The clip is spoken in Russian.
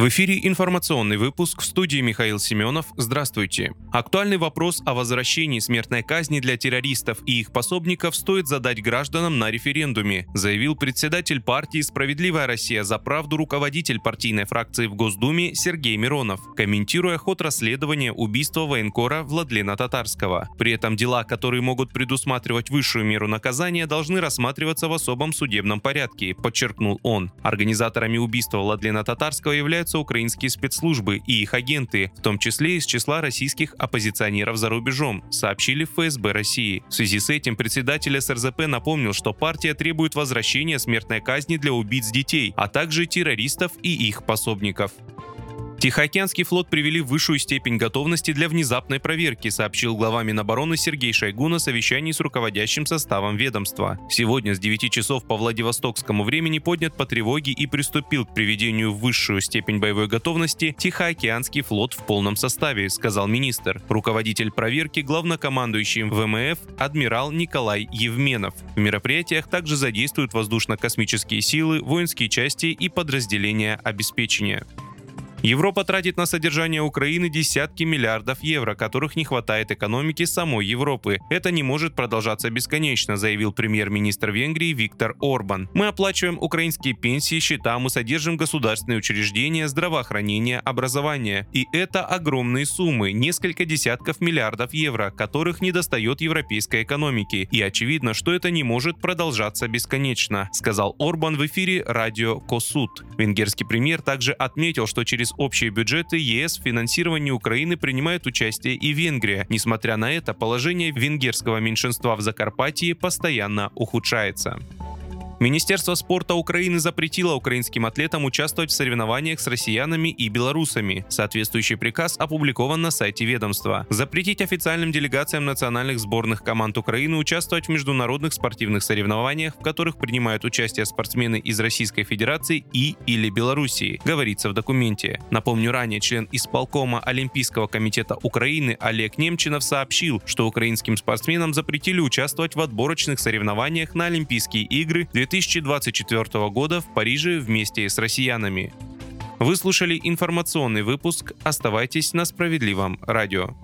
В эфире информационный выпуск в студии Михаил Семенов. Здравствуйте. Актуальный вопрос о возвращении смертной казни для террористов и их пособников стоит задать гражданам на референдуме, заявил председатель партии «Справедливая Россия за правду» руководитель партийной фракции в Госдуме Сергей Миронов, комментируя ход расследования убийства военкора Владлена Татарского. При этом дела, которые могут предусматривать высшую меру наказания, должны рассматриваться в особом судебном порядке, подчеркнул он. Организаторами убийства Владлена Татарского являются являются украинские спецслужбы и их агенты, в том числе из числа российских оппозиционеров за рубежом, сообщили в ФСБ России. В связи с этим председатель СРЗП напомнил, что партия требует возвращения смертной казни для убийц детей, а также террористов и их пособников. Тихоокеанский флот привели в высшую степень готовности для внезапной проверки, сообщил глава Минобороны Сергей Шойгу на совещании с руководящим составом ведомства. Сегодня с 9 часов по Владивостокскому времени поднят по тревоге и приступил к приведению в высшую степень боевой готовности Тихоокеанский флот в полном составе, сказал министр. Руководитель проверки главнокомандующий ВМФ адмирал Николай Евменов. В мероприятиях также задействуют воздушно-космические силы, воинские части и подразделения обеспечения. Европа тратит на содержание Украины десятки миллиардов евро, которых не хватает экономике самой Европы. Это не может продолжаться бесконечно, заявил премьер-министр Венгрии Виктор Орбан. Мы оплачиваем украинские пенсии, счета, мы содержим государственные учреждения, здравоохранение, образование. И это огромные суммы, несколько десятков миллиардов евро, которых не достает европейской экономике. И очевидно, что это не может продолжаться бесконечно, сказал Орбан в эфире радио Косуд. Венгерский премьер также отметил, что через через общие бюджеты ЕС в финансировании Украины принимает участие и Венгрия. Несмотря на это, положение венгерского меньшинства в Закарпатье постоянно ухудшается. Министерство спорта Украины запретило украинским атлетам участвовать в соревнованиях с россиянами и белорусами. Соответствующий приказ опубликован на сайте ведомства. Запретить официальным делегациям национальных сборных команд Украины участвовать в международных спортивных соревнованиях, в которых принимают участие спортсмены из Российской Федерации и или Белоруссии, говорится в документе. Напомню, ранее член исполкома Олимпийского комитета Украины Олег Немчинов сообщил, что украинским спортсменам запретили участвовать в отборочных соревнованиях на Олимпийские игры 2024 года в Париже вместе с россиянами. Вы слушали информационный выпуск. Оставайтесь на справедливом радио.